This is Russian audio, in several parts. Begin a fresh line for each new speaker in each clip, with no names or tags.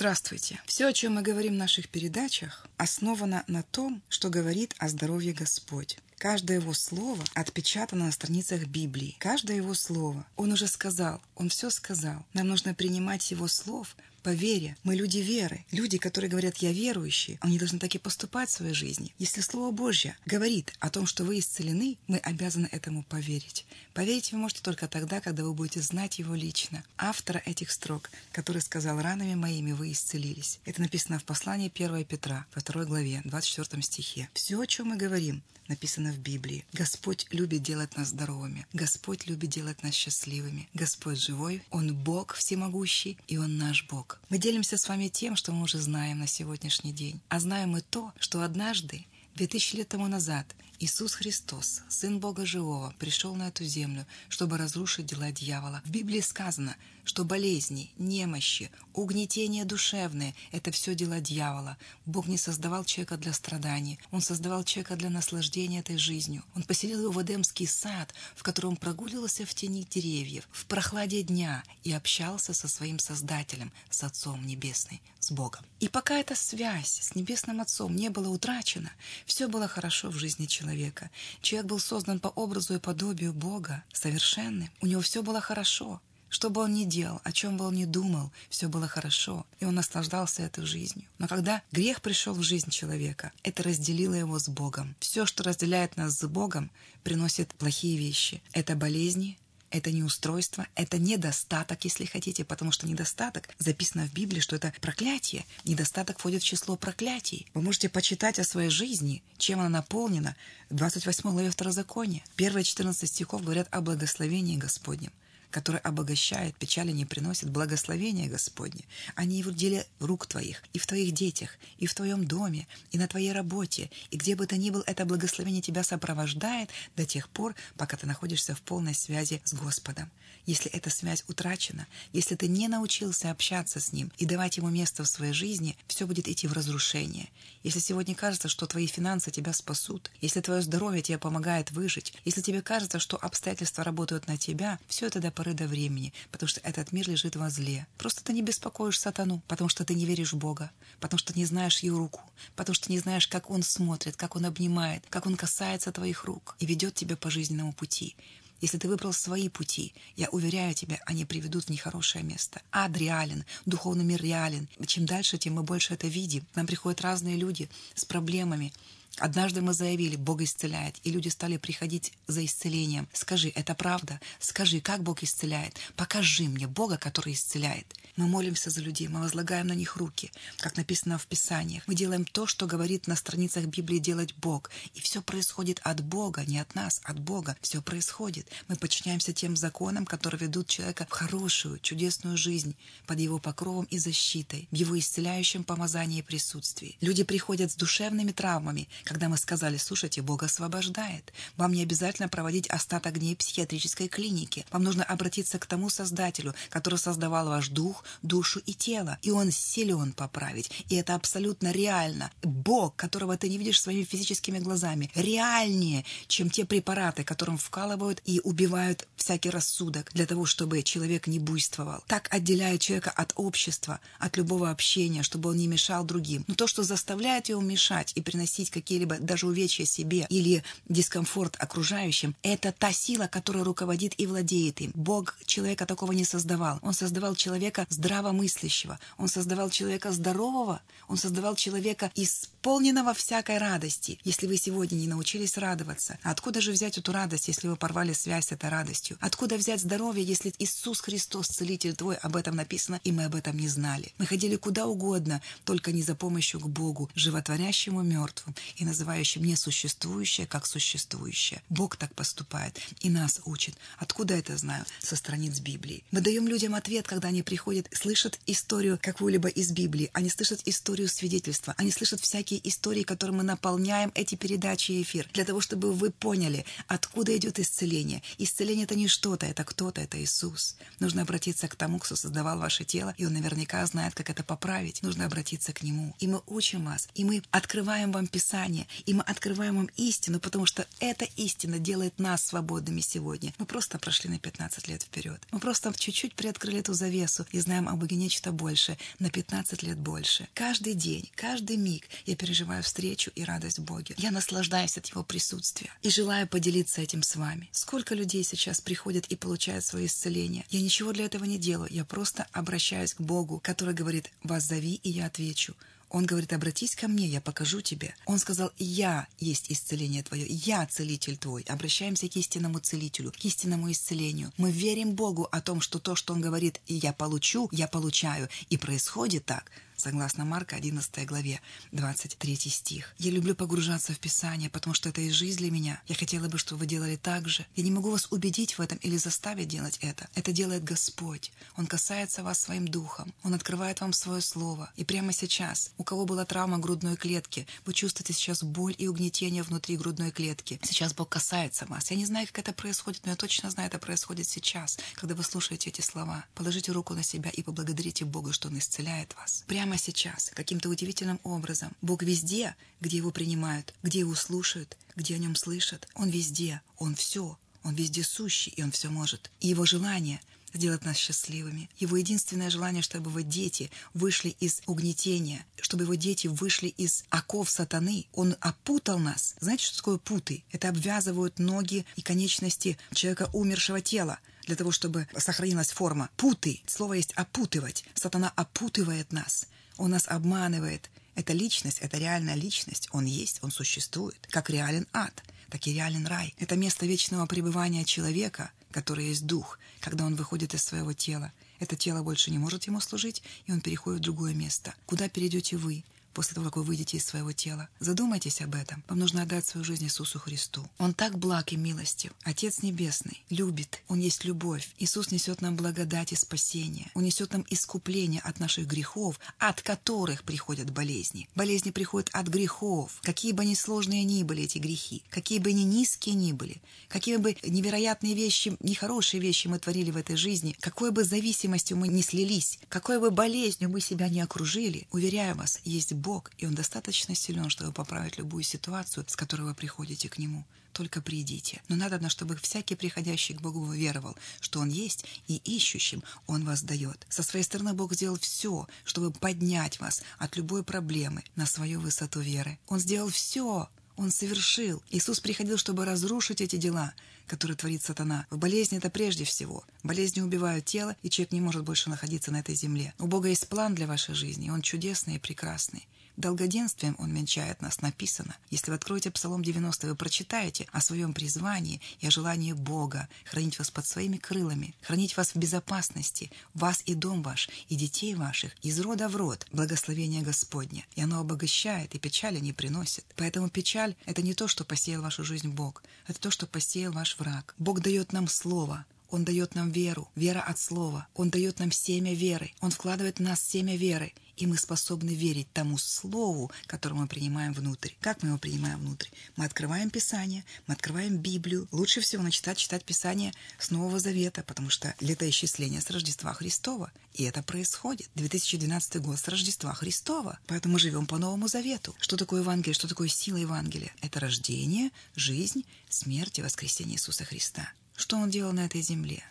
Здравствуйте. Все, о чем мы говорим в наших передачах, основано на том, что говорит о здоровье Господь. Каждое его слово отпечатано на страницах Библии. Каждое его слово. Он уже сказал, он все сказал. Нам нужно принимать его слов по вере. Мы люди веры. Люди, которые говорят «я верующий», они должны так и поступать в своей жизни. Если Слово Божье говорит о том, что вы исцелены, мы обязаны этому поверить. Поверить вы можете только тогда, когда вы будете знать Его лично. Автора этих строк, который сказал «ранами моими вы исцелились». Это написано в послании 1 Петра, во 2 главе, 24 стихе. Все, о чем мы говорим, написано в Библии. Господь любит делать нас здоровыми. Господь любит делать нас счастливыми. Господь живой, Он Бог всемогущий, и Он наш Бог. Мы делимся с вами тем, что мы уже знаем на сегодняшний день. А знаем мы то, что однажды, две тысячи лет тому назад, Иисус Христос, Сын Бога Живого, пришел на эту землю, чтобы разрушить дела дьявола. В Библии сказано, что болезни, немощи, угнетения душевные – это все дела дьявола. Бог не создавал человека для страданий, Он создавал человека для наслаждения этой жизнью. Он поселил его в Эдемский сад, в котором прогуливался в тени деревьев, в прохладе дня и общался со своим Создателем, с Отцом Небесным, с Богом. И пока эта связь с Небесным Отцом не была утрачена, все было хорошо в жизни человека. Человек был создан по образу и подобию Бога, совершенным. У него все было хорошо. Что бы он ни делал, о чем бы он ни думал, все было хорошо, и он наслаждался этой жизнью. Но когда грех пришел в жизнь человека, это разделило его с Богом. Все, что разделяет нас с Богом, приносит плохие вещи. Это болезни, это неустройство, это недостаток, если хотите, потому что недостаток записано в Библии, что это проклятие. Недостаток входит в число проклятий. Вы можете почитать о своей жизни, чем она наполнена. В 28 главе Второзакония. Первые 14 стихов говорят о благословении Господнем который обогащает, печали не приносит, благословения Господне. Они в деле рук твоих, и в твоих детях, и в твоем доме, и на твоей работе, и где бы то ни был, это благословение тебя сопровождает до тех пор, пока ты находишься в полной связи с Господом. Если эта связь утрачена, если ты не научился общаться с Ним и давать Ему место в своей жизни, все будет идти в разрушение. Если сегодня кажется, что твои финансы тебя спасут, если твое здоровье тебе помогает выжить, если тебе кажется, что обстоятельства работают на тебя, все это до поры до времени, потому что этот мир лежит во зле. Просто ты не беспокоишь сатану, потому что ты не веришь в Бога, потому что не знаешь его руку, потому что не знаешь, как он смотрит, как он обнимает, как он касается твоих рук и ведет тебя по жизненному пути. Если ты выбрал свои пути, я уверяю тебя, они приведут в нехорошее место. Ад реален, духовный мир реален. Чем дальше, тем мы больше это видим. К нам приходят разные люди с проблемами, Однажды мы заявили, Бог исцеляет, и люди стали приходить за исцелением. Скажи, это правда? Скажи, как Бог исцеляет? Покажи мне Бога, который исцеляет. Мы молимся за людей, мы возлагаем на них руки, как написано в Писаниях. Мы делаем то, что говорит на страницах Библии делать Бог. И все происходит от Бога, не от нас, от Бога. Все происходит. Мы подчиняемся тем законам, которые ведут человека в хорошую, чудесную жизнь под его покровом и защитой, в его исцеляющем помазании и присутствии. Люди приходят с душевными травмами, когда мы сказали, слушайте, Бог освобождает. Вам не обязательно проводить остаток дней психиатрической клиники. Вам нужно обратиться к тому Создателю, который создавал ваш дух, душу и тело. И Он силен поправить. И это абсолютно реально. Бог, которого ты не видишь своими физическими глазами, реальнее, чем те препараты, которым вкалывают и убивают всякий рассудок для того, чтобы человек не буйствовал. Так отделяет человека от общества, от любого общения, чтобы он не мешал другим. Но то, что заставляет его мешать и приносить какие какие-либо даже увечья себе или дискомфорт окружающим, это та сила, которая руководит и владеет им. Бог человека такого не создавал. Он создавал человека здравомыслящего. Он создавал человека здорового. Он создавал человека исполненного всякой радости. Если вы сегодня не научились радоваться, откуда же взять эту радость, если вы порвали связь с этой радостью? Откуда взять здоровье, если Иисус Христос, Целитель твой, об этом написано, и мы об этом не знали? Мы ходили куда угодно, только не за помощью к Богу, животворящему мертвым и называющим несуществующее как существующее. Бог так поступает и нас учит. Откуда это знаю? Со страниц Библии. Мы даем людям ответ, когда они приходят, слышат историю какую-либо из Библии. Они слышат историю свидетельства. Они слышат всякие истории, которыми мы наполняем эти передачи и эфир. Для того, чтобы вы поняли, откуда идет исцеление. Исцеление это не что-то, это кто-то, это Иисус. Нужно обратиться к тому, кто создавал ваше тело, и он наверняка знает, как это поправить. Нужно обратиться к Нему. И мы учим вас, и мы открываем вам Писание, Писание, и мы открываем им истину, потому что эта истина делает нас свободными сегодня. Мы просто прошли на 15 лет вперед. Мы просто чуть-чуть приоткрыли эту завесу и знаем о Боге нечто больше, на 15 лет больше. Каждый день, каждый миг я переживаю встречу и радость Боге. Я наслаждаюсь от Его присутствия и желаю поделиться этим с вами. Сколько людей сейчас приходят и получают свое исцеление? Я ничего для этого не делаю, я просто обращаюсь к Богу, который говорит «Вас зови, и я отвечу». Он говорит, обратись ко мне, я покажу тебе. Он сказал, я есть исцеление твое, я целитель твой. Обращаемся к истинному целителю, к истинному исцелению. Мы верим Богу о том, что то, что Он говорит, я получу, я получаю. И происходит так согласно Марка 11 главе 23 стих. Я люблю погружаться в Писание, потому что это и жизнь для меня. Я хотела бы, чтобы вы делали так же. Я не могу вас убедить в этом или заставить делать это. Это делает Господь. Он касается вас своим духом. Он открывает вам свое слово. И прямо сейчас, у кого была травма грудной клетки, вы чувствуете сейчас боль и угнетение внутри грудной клетки. Сейчас Бог касается вас. Я не знаю, как это происходит, но я точно знаю, это происходит сейчас, когда вы слушаете эти слова. Положите руку на себя и поблагодарите Бога, что Он исцеляет вас. Прямо прямо сейчас, каким-то удивительным образом. Бог везде, где его принимают, где его слушают, где о нем слышат. Он везде, он все, он везде сущий, и он все может. И его желание сделать нас счастливыми. Его единственное желание, чтобы его дети вышли из угнетения, чтобы его дети вышли из оков сатаны. Он опутал нас. Знаете, что такое путы? Это обвязывают ноги и конечности человека умершего тела для того, чтобы сохранилась форма. Путы. Слово есть опутывать. Сатана опутывает нас. Он нас обманывает. Это личность, это реальная личность. Он есть, он существует. Как реален ад, так и реален рай. Это место вечного пребывания человека, который есть дух, когда он выходит из своего тела. Это тело больше не может ему служить, и он переходит в другое место. Куда перейдете вы? После того, как вы выйдете из своего тела. Задумайтесь об этом. Вам нужно отдать свою жизнь Иисусу Христу. Он так благ и милостив. Отец Небесный любит. Он есть любовь. Иисус несет нам благодать и спасение. Он несет нам искупление от наших грехов, от которых приходят болезни. Болезни приходят от грехов. Какие бы они сложные ни были, эти грехи, какие бы они низкие ни были, какие бы невероятные вещи, нехорошие вещи мы творили в этой жизни, какой бы зависимостью мы не слились, какой бы болезнью мы себя не окружили, уверяю вас, есть Бог, и Он достаточно силен, чтобы поправить любую ситуацию, с которой вы приходите к Нему. Только придите. Но надо, чтобы всякий приходящий к Богу веровал, что Он есть, и ищущим Он вас дает. Со своей стороны Бог сделал все, чтобы поднять вас от любой проблемы на свою высоту веры. Он сделал все, он совершил. Иисус приходил, чтобы разрушить эти дела, которые творит сатана. В болезни это прежде всего. Болезни убивают тело, и человек не может больше находиться на этой земле. У Бога есть план для вашей жизни, и он чудесный и прекрасный. Долгоденствием Он венчает нас, написано. Если вы откроете Псалом 90, вы прочитаете о своем призвании и о желании Бога хранить вас под своими крылами, хранить вас в безопасности, вас и дом ваш, и детей ваших, из рода в род, благословение Господне. И оно обогащает, и печали не приносит. Поэтому печаль — это не то, что посеял вашу жизнь Бог, это то, что посеял ваш враг. Бог дает нам слово, он дает нам веру, вера от слова. Он дает нам семя веры. Он вкладывает в нас семя веры и мы способны верить тому слову, которое мы принимаем внутрь. Как мы его принимаем внутрь? Мы открываем Писание, мы открываем Библию. Лучше всего начать читать Писание с Нового Завета, потому что летоисчисление с Рождества Христова. И это происходит. 2012 год с Рождества Христова. Поэтому мы живем по Новому Завету. Что такое Евангелие? Что такое сила Евангелия? Это рождение, жизнь, смерть и воскресение Иисуса Христа. Что Он делал на этой земле?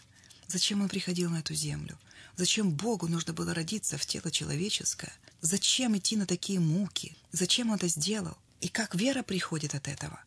Зачем Он приходил на эту землю? Зачем Богу нужно было родиться в тело человеческое? Зачем идти на такие муки? Зачем он это сделал? И как вера приходит от этого?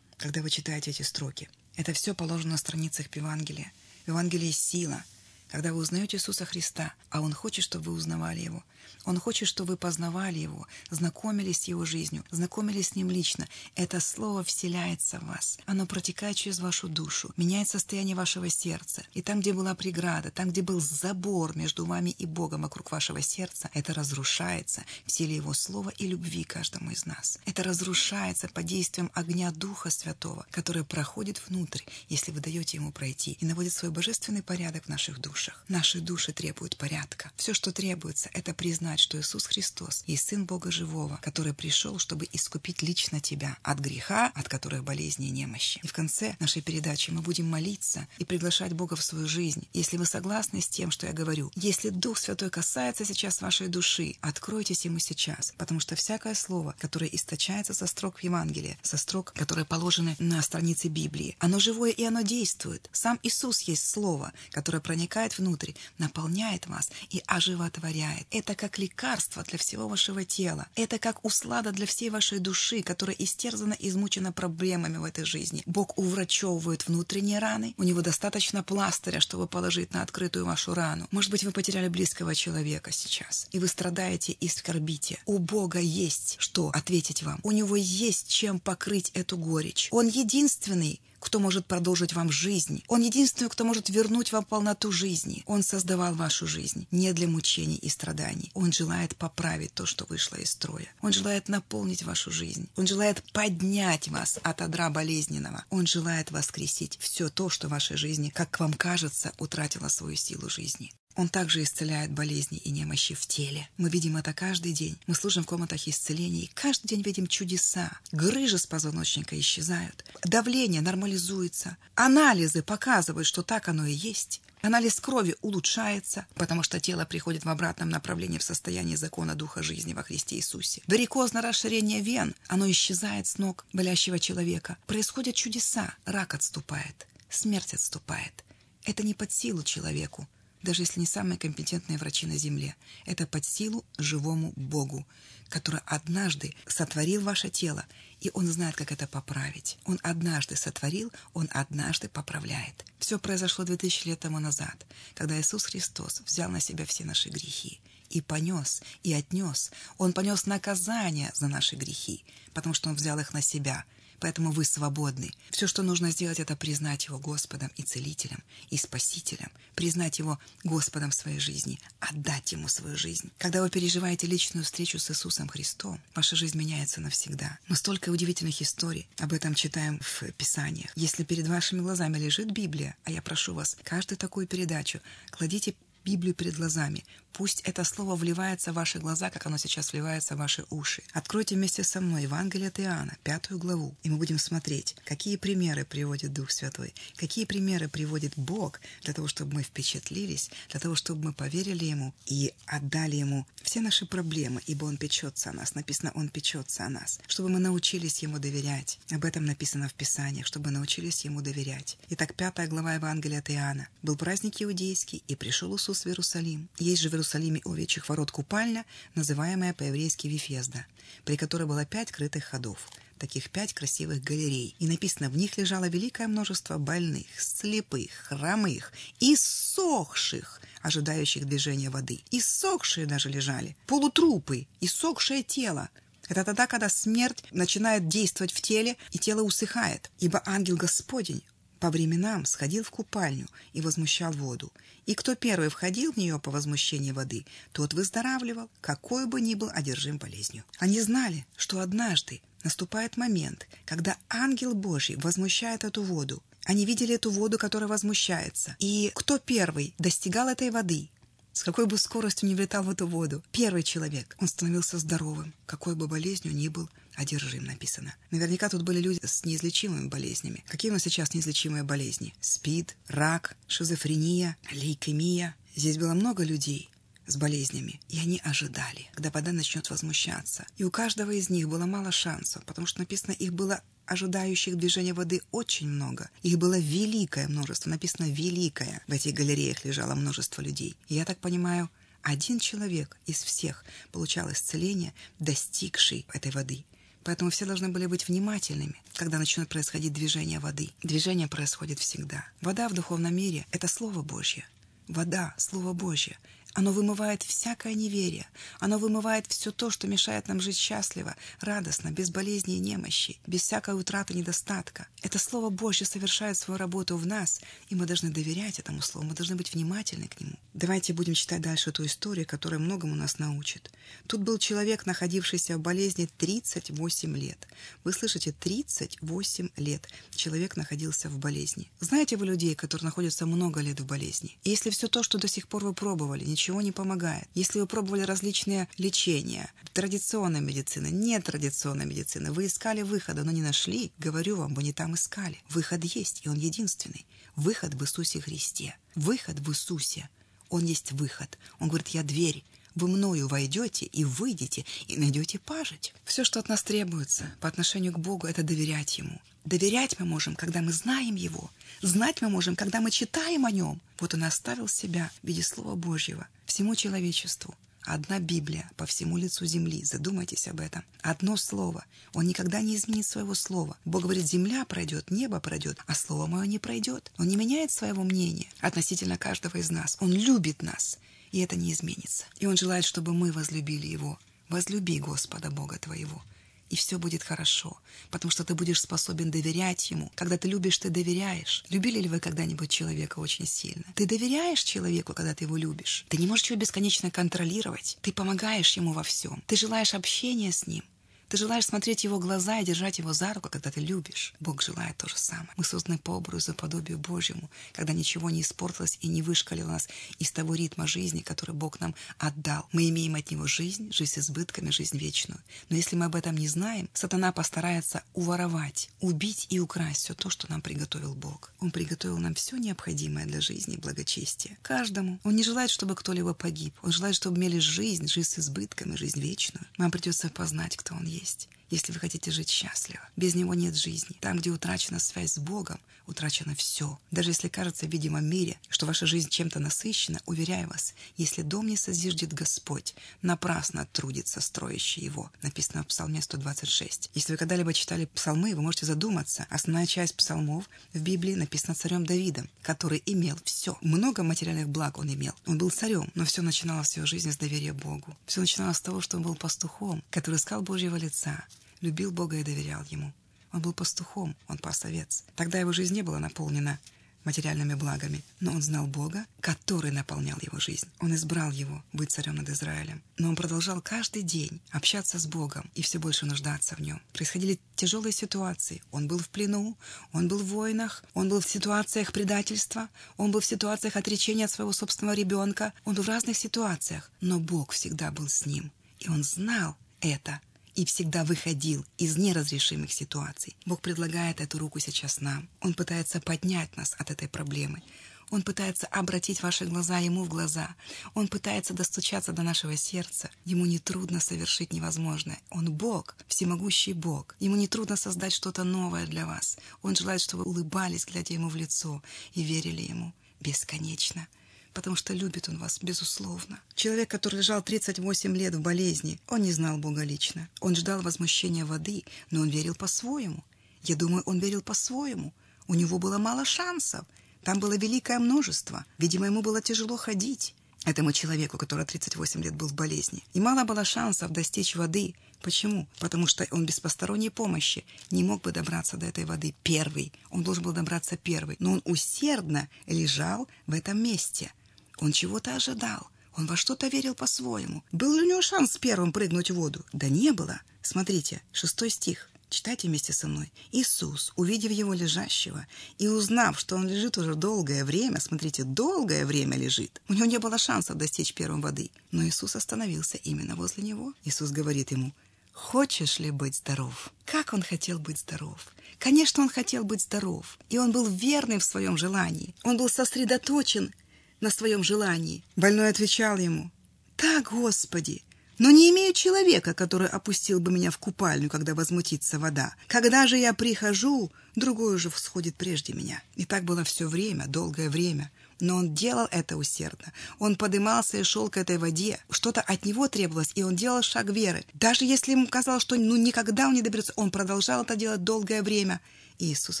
Когда вы читаете эти строки, это все положено на страницах Евангелия. В Евангелии сила. Когда вы узнаете Иисуса Христа, а Он хочет, чтобы вы узнавали Его, он хочет, чтобы вы познавали Его, знакомились с Его жизнью, знакомились с Ним лично. Это Слово вселяется в вас. Оно протекает через вашу душу, меняет состояние вашего сердца. И там, где была преграда, там, где был забор между вами и Богом вокруг вашего сердца, это разрушается в силе Его Слова и любви каждому из нас. Это разрушается под действием огня Духа Святого, который проходит внутрь, если вы даете Ему пройти, и наводит свой божественный порядок в наших душах. Душах. Наши души требуют порядка. Все, что требуется, это признать, что Иисус Христос есть Сын Бога Живого, который пришел, чтобы искупить лично тебя от греха, от которых болезни и немощи. И в конце нашей передачи мы будем молиться и приглашать Бога в свою жизнь. Если вы согласны с тем, что я говорю, если Дух Святой касается сейчас вашей души, откройтесь Ему сейчас, потому что всякое слово, которое источается со строк Евангелия, со строк, которые положены на странице Библии, оно живое и оно действует. Сам Иисус есть Слово, которое проникает внутрь, наполняет вас и оживотворяет. Это как лекарство для всего вашего тела. Это как услада для всей вашей души, которая истерзана измучена проблемами в этой жизни. Бог уврачевывает внутренние раны. У него достаточно пластыря, чтобы положить на открытую вашу рану. Может быть, вы потеряли близкого человека сейчас, и вы страдаете и скорбите. У Бога есть что ответить вам. У него есть чем покрыть эту горечь. Он единственный, кто может продолжить вам жизнь. Он единственный, кто может вернуть вам полноту жизни. Он создавал вашу жизнь не для мучений и страданий. Он желает поправить то, что вышло из строя. Он желает наполнить вашу жизнь. Он желает поднять вас от одра болезненного. Он желает воскресить все то, что в вашей жизни, как вам кажется, утратило свою силу жизни. Он также исцеляет болезни и немощи в теле. Мы видим это каждый день. Мы служим в комнатах исцеления и каждый день видим чудеса. Грыжи с позвоночника исчезают. Давление нормализуется. Анализы показывают, что так оно и есть. Анализ крови улучшается, потому что тело приходит в обратном направлении в состоянии закона Духа жизни во Христе Иисусе. Варикозное расширение вен, оно исчезает с ног болящего человека. Происходят чудеса. Рак отступает. Смерть отступает. Это не под силу человеку даже если не самые компетентные врачи на Земле. Это под силу живому Богу, который однажды сотворил ваше тело, и Он знает, как это поправить. Он однажды сотворил, Он однажды поправляет. Все произошло 2000 лет тому назад, когда Иисус Христос взял на себя все наши грехи и понес, и отнес. Он понес наказание за наши грехи, потому что Он взял их на себя – Поэтому вы свободны. Все, что нужно сделать, это признать Его Господом и Целителем, и Спасителем, признать Его Господом в своей жизни, отдать Ему свою жизнь. Когда вы переживаете личную встречу с Иисусом Христом, ваша жизнь меняется навсегда. Мы столько удивительных историй об этом читаем в Писаниях. Если перед вашими глазами лежит Библия, а я прошу вас, каждую такую передачу кладите Библию перед глазами. Пусть это слово вливается в ваши глаза, как оно сейчас вливается в ваши уши. Откройте вместе со мной Евангелие от Иоанна, пятую главу, и мы будем смотреть, какие примеры приводит Дух Святой, какие примеры приводит Бог для того, чтобы мы впечатлились, для того, чтобы мы поверили Ему и отдали Ему все наши проблемы, ибо Он печется о нас. Написано, Он печется о нас. Чтобы мы научились Ему доверять. Об этом написано в Писаниях, чтобы научились Ему доверять. Итак, пятая глава Евангелия от Иоанна. Был праздник иудейский, и пришел Иисус в Иерусалим. Есть же в Иерусалиме у овечьих ворот купальня, называемая по-еврейски Вифезда, при которой было пять крытых ходов таких пять красивых галерей. И написано, в них лежало великое множество больных, слепых, хромых и сохших, ожидающих движения воды. И сохшие даже лежали, полутрупы, и сохшее тело. Это тогда, когда смерть начинает действовать в теле, и тело усыхает. Ибо ангел Господень по временам сходил в купальню и возмущал воду. И кто первый входил в нее по возмущении воды, тот выздоравливал, какой бы ни был одержим болезнью. Они знали, что однажды наступает момент, когда ангел Божий возмущает эту воду. Они видели эту воду, которая возмущается. И кто первый достигал этой воды, с какой бы скоростью не влетал в эту воду, первый человек, он становился здоровым, какой бы болезнью ни был одержим написано. Наверняка тут были люди с неизлечимыми болезнями. Какие у нас сейчас неизлечимые болезни? СПИД, рак, шизофрения, лейкемия. Здесь было много людей, с болезнями, и они ожидали, когда вода начнет возмущаться. И у каждого из них было мало шансов, потому что написано, их было ожидающих движения воды очень много. Их было великое множество, написано «великое». В этих галереях лежало множество людей. И я так понимаю, один человек из всех получал исцеление, достигший этой воды. Поэтому все должны были быть внимательными, когда начнет происходить движение воды. Движение происходит всегда. Вода в духовном мире – это Слово Божье. Вода – Слово Божье. Оно вымывает всякое неверие. Оно вымывает все то, что мешает нам жить счастливо, радостно, без болезней и немощи, без всякой утраты недостатка. Это Слово Божье совершает свою работу в нас, и мы должны доверять этому Слову, мы должны быть внимательны к нему. Давайте будем читать дальше эту историю, которая многому нас научит. Тут был человек, находившийся в болезни 38 лет. Вы слышите, 38 лет человек находился в болезни. Знаете вы людей, которые находятся много лет в болезни? И если все то, что до сих пор вы пробовали, ничего не помогает, если вы пробовали различные лечения, традиционная медицина, нетрадиционная медицина, вы искали выхода, но не нашли, говорю вам, вы не там искали. Выход есть, и он единственный. Выход в Иисусе Христе. Выход в Иисусе. Он есть выход. Он говорит, я дверь. Вы мною войдете и выйдете, и найдете пажить. Все, что от нас требуется по отношению к Богу, это доверять Ему. Доверять мы можем, когда мы знаем Его. Знать мы можем, когда мы читаем о Нем. Вот Он оставил себя в виде Слова Божьего всему человечеству. Одна Библия по всему лицу земли. Задумайтесь об этом. Одно слово. Он никогда не изменит своего слова. Бог говорит, земля пройдет, небо пройдет, а слово мое не пройдет. Он не меняет своего мнения относительно каждого из нас. Он любит нас, и это не изменится. И Он желает, чтобы мы возлюбили Его. Возлюби Господа Бога твоего и все будет хорошо, потому что ты будешь способен доверять ему. Когда ты любишь, ты доверяешь. Любили ли вы когда-нибудь человека очень сильно? Ты доверяешь человеку, когда ты его любишь. Ты не можешь его бесконечно контролировать. Ты помогаешь ему во всем. Ты желаешь общения с ним. Ты желаешь смотреть его глаза и держать его за руку, когда ты любишь. Бог желает то же самое. Мы созданы по образу и подобию Божьему, когда ничего не испортилось и не вышкалило нас из того ритма жизни, который Бог нам отдал. Мы имеем от Него жизнь, жизнь с избытками, жизнь вечную. Но если мы об этом не знаем, сатана постарается уворовать, убить и украсть все то, что нам приготовил Бог. Он приготовил нам все необходимое для жизни и благочестия. Каждому. Он не желает, чтобы кто-либо погиб. Он желает, чтобы имели жизнь, жизнь с избытками, жизнь вечную. Нам придется познать, кто Он есть есть, если вы хотите жить счастливо. Без него нет жизни. Там, где утрачена связь с Богом, утрачено все. Даже если кажется в видимом мире, что ваша жизнь чем-то насыщена, уверяю вас, если дом не созиждет Господь, напрасно трудится строящий его. Написано в Псалме 126. Если вы когда-либо читали псалмы, вы можете задуматься. Основная часть псалмов в Библии написана царем Давидом, который имел все. Много материальных благ он имел. Он был царем, но все начиналось в его жизни с доверия Богу. Все начиналось с того, что он был пастухом, который искал Божьего лица, любил Бога и доверял Ему. Он был пастухом, он пас овец. Тогда его жизнь не была наполнена материальными благами, но он знал Бога, который наполнял его жизнь. Он избрал его быть царем над Израилем. Но он продолжал каждый день общаться с Богом и все больше нуждаться в нем. Происходили тяжелые ситуации. Он был в плену, он был в войнах, он был в ситуациях предательства, он был в ситуациях отречения от своего собственного ребенка, он был в разных ситуациях. Но Бог всегда был с ним. И он знал это и всегда выходил из неразрешимых ситуаций. Бог предлагает эту руку сейчас нам. Он пытается поднять нас от этой проблемы. Он пытается обратить ваши глаза Ему в глаза. Он пытается достучаться до нашего сердца. Ему не трудно совершить невозможное. Он Бог, всемогущий Бог. Ему не трудно создать что-то новое для вас. Он желает, чтобы вы улыбались, глядя Ему в лицо, и верили Ему бесконечно потому что любит он вас, безусловно. Человек, который лежал 38 лет в болезни, он не знал Бога лично. Он ждал возмущения воды, но он верил по-своему. Я думаю, он верил по-своему. У него было мало шансов. Там было великое множество. Видимо, ему было тяжело ходить этому человеку, который 38 лет был в болезни. И мало было шансов достичь воды. Почему? Потому что он без посторонней помощи не мог бы добраться до этой воды первый. Он должен был добраться первый. Но он усердно лежал в этом месте. Он чего-то ожидал. Он во что-то верил по-своему. Был ли у него шанс первым прыгнуть в воду? Да не было. Смотрите, шестой стих. Читайте вместе со мной. Иисус, увидев его лежащего и узнав, что он лежит уже долгое время, смотрите, долгое время лежит, у него не было шанса достичь первой воды. Но Иисус остановился именно возле него. Иисус говорит ему, «Хочешь ли быть здоров?» Как он хотел быть здоров? Конечно, он хотел быть здоров. И он был верный в своем желании. Он был сосредоточен на своем желании. Больной отвечал ему, «Так, Господи, но не имею человека, который опустил бы меня в купальню, когда возмутится вода. Когда же я прихожу, другой уже всходит прежде меня». И так было все время, долгое время. Но он делал это усердно. Он подымался и шел к этой воде. Что-то от него требовалось, и он делал шаг веры. Даже если ему казалось, что ну, никогда он не доберется, он продолжал это делать долгое время. И Иисус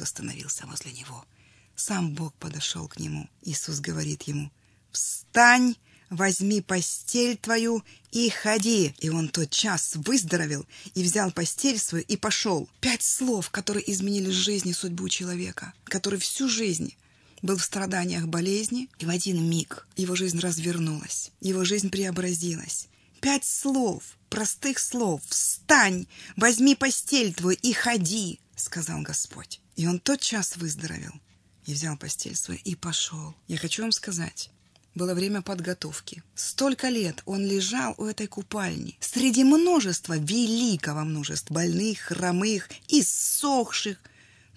остановился возле него. Сам Бог подошел к нему. Иисус говорит ему, «Встань, возьми постель твою и ходи. И он тот час выздоровел и взял постель свою и пошел. Пять слов, которые изменили жизнь и судьбу человека, который всю жизнь был в страданиях болезни, и в один миг его жизнь развернулась, его жизнь преобразилась. Пять слов, простых слов. «Встань, возьми постель твою и ходи», — сказал Господь. И он тот час выздоровел и взял постель свою и пошел. Я хочу вам сказать, было время подготовки. Столько лет он лежал у этой купальни среди множества, великого множества больных, хромых, иссохших.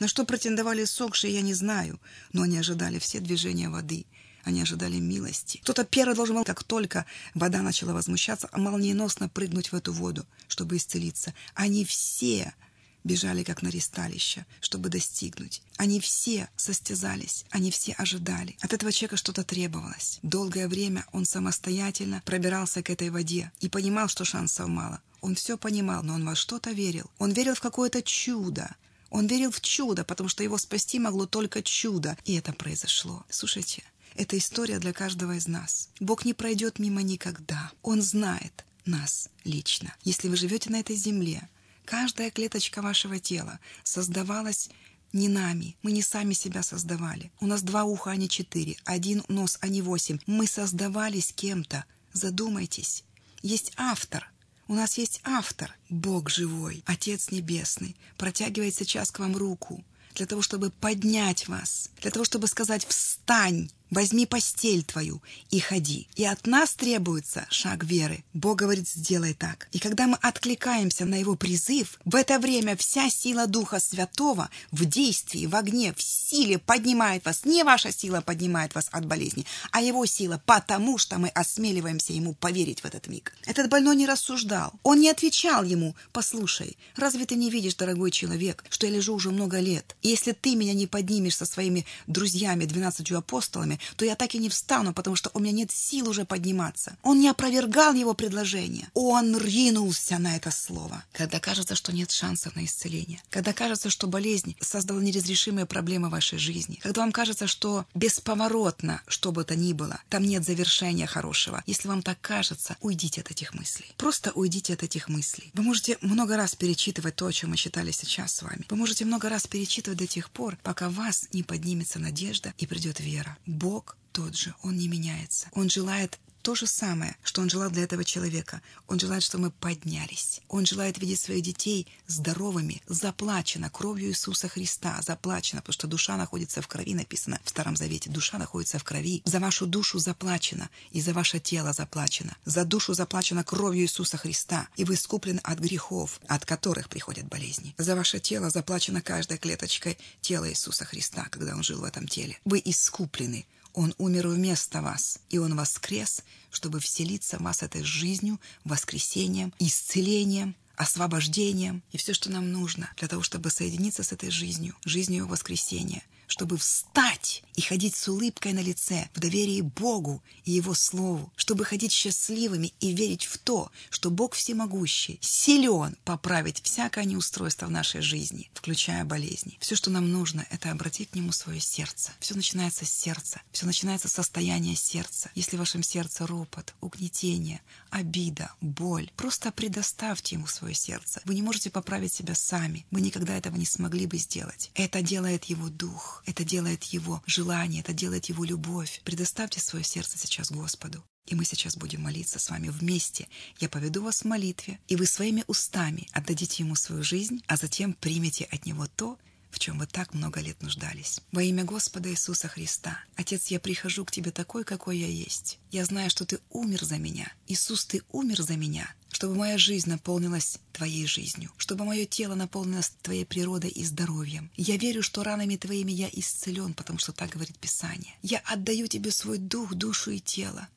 На что претендовали сохшие, я не знаю, но они ожидали все движения воды. Они ожидали милости. Кто-то первый должен был, как только вода начала возмущаться, молниеносно прыгнуть в эту воду, чтобы исцелиться. Они все бежали как на ристалище, чтобы достигнуть. Они все состязались, они все ожидали. От этого человека что-то требовалось. Долгое время он самостоятельно пробирался к этой воде и понимал, что шансов мало. Он все понимал, но он во что-то верил. Он верил в какое-то чудо. Он верил в чудо, потому что его спасти могло только чудо. И это произошло. Слушайте, это история для каждого из нас. Бог не пройдет мимо никогда. Он знает нас лично. Если вы живете на этой земле, Каждая клеточка вашего тела создавалась не нами. Мы не сами себя создавали. У нас два уха, а не четыре. Один нос, а не восемь. Мы создавались кем-то. Задумайтесь. Есть автор. У нас есть автор. Бог живой, Отец Небесный. Протягивает сейчас к вам руку для того, чтобы поднять вас, для того, чтобы сказать «Встань!» Возьми постель твою и ходи. И от нас требуется шаг веры. Бог говорит, сделай так. И когда мы откликаемся на Его призыв, в это время вся сила Духа Святого в действии, в огне, в силе поднимает вас. Не ваша сила поднимает вас от болезни, а Его сила, потому что мы осмеливаемся Ему поверить в этот миг. Этот больной не рассуждал. Он не отвечал Ему, послушай, разве ты не видишь, дорогой человек, что я лежу уже много лет? И если ты меня не поднимешь со своими друзьями, двенадцатью апостолами, то я так и не встану, потому что у меня нет сил уже подниматься. Он не опровергал его предложение. Он ринулся на это слово. Когда кажется, что нет шансов на исцеление, когда кажется, что болезнь создала неразрешимые проблемы в вашей жизни, когда вам кажется, что бесповоротно, что бы то ни было, там нет завершения хорошего, если вам так кажется, уйдите от этих мыслей. Просто уйдите от этих мыслей. Вы можете много раз перечитывать то, о чем мы читали сейчас с вами. Вы можете много раз перечитывать до тех пор, пока вас не поднимется надежда и придет вера. Бог тот же, Он не меняется. Он желает то же самое, что он желал для этого человека. Он желает, чтобы мы поднялись. Он желает видеть своих детей здоровыми, заплачено кровью Иисуса Христа, заплачено, потому что душа находится в крови, написано в Старом Завете. Душа находится в крови. За вашу душу заплачено, и за ваше тело заплачено. За душу заплачено кровью Иисуса Христа, и вы искуплены от грехов, от которых приходят болезни. За ваше тело заплачено каждой клеточкой тела Иисуса Христа, когда Он жил в этом теле. Вы искуплены он умер вместо вас, и Он воскрес, чтобы вселиться в вас этой жизнью, воскресением, исцелением, освобождением. И все, что нам нужно для того, чтобы соединиться с этой жизнью, жизнью воскресения, чтобы встать и ходить с улыбкой на лице, в доверии Богу и Его Слову, чтобы ходить счастливыми и верить в то, что Бог всемогущий, силен поправить всякое неустройство в нашей жизни, включая болезни. Все, что нам нужно, это обратить к Нему свое сердце. Все начинается с сердца, все начинается с состояния сердца. Если в вашем сердце ропот, угнетение, обида, боль, просто предоставьте Ему свое сердце. Вы не можете поправить себя сами, вы никогда этого не смогли бы сделать. Это делает Его Дух. Это делает Его желание, это делает Его любовь. Предоставьте свое сердце сейчас Господу. И мы сейчас будем молиться с вами вместе. Я поведу вас в молитве, и вы своими устами отдадите Ему свою жизнь, а затем примете от Него то, в чем вы так много лет нуждались. Во имя Господа Иисуса Христа. Отец, я прихожу к Тебе такой, какой я есть. Я знаю, что Ты умер за меня. Иисус, Ты умер за меня, чтобы моя жизнь наполнилась Твоей жизнью, чтобы мое тело наполнилось Твоей природой и здоровьем. Я верю, что ранами Твоими я исцелен, потому что так говорит Писание. Я отдаю Тебе свой дух, душу и тело.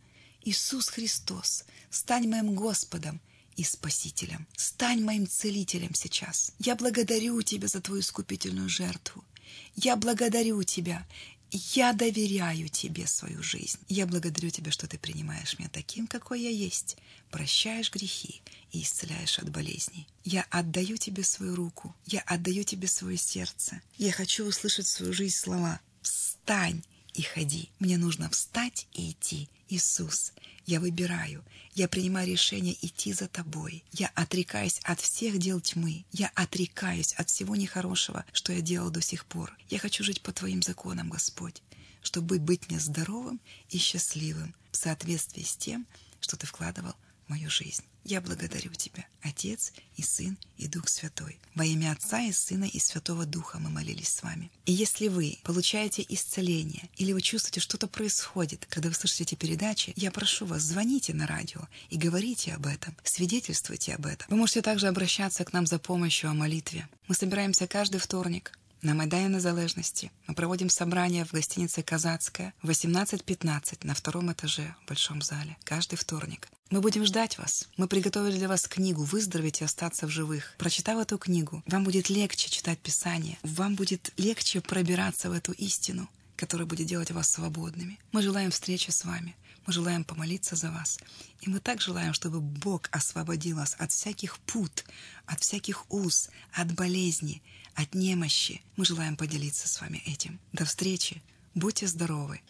Иисус Христос, стань моим Господом и Спасителем. Стань моим целителем сейчас. Я благодарю Тебя за Твою искупительную жертву. Я благодарю Тебя. Я доверяю Тебе свою жизнь. Я благодарю Тебя, что Ты принимаешь меня таким, какой я есть, прощаешь грехи и исцеляешь от болезней. Я отдаю Тебе свою руку. Я отдаю Тебе свое сердце. Я хочу услышать в свою жизнь слова «Встань и ходи. Мне нужно встать и идти. Иисус, я выбираю, я принимаю решение идти за Тобой. Я отрекаюсь от всех дел тьмы. Я отрекаюсь от всего нехорошего, что я делал до сих пор. Я хочу жить по Твоим законам, Господь, чтобы быть мне здоровым и счастливым в соответствии с тем, что Ты вкладывал в мою жизнь. Я благодарю Тебя, Отец и Сын и Дух Святой. Во имя Отца и Сына и Святого Духа мы молились с вами. И если вы получаете исцеление или вы чувствуете, что-то происходит, когда вы слышите эти передачи, я прошу вас, звоните на радио и говорите об этом, свидетельствуйте об этом. Вы можете также обращаться к нам за помощью о молитве. Мы собираемся каждый вторник на Майдане Незалежности мы проводим собрание в гостинице «Казацкая» в 18.15 на втором этаже в Большом зале каждый вторник. Мы будем ждать вас. Мы приготовили для вас книгу «Выздороветь и остаться в живых». Прочитав эту книгу, вам будет легче читать Писание, вам будет легче пробираться в эту истину, которая будет делать вас свободными. Мы желаем встречи с вами. Мы желаем помолиться за вас. И мы так желаем, чтобы Бог освободил вас от всяких пут, от всяких уз, от болезни, от немощи. Мы желаем поделиться с вами этим. До встречи. Будьте здоровы.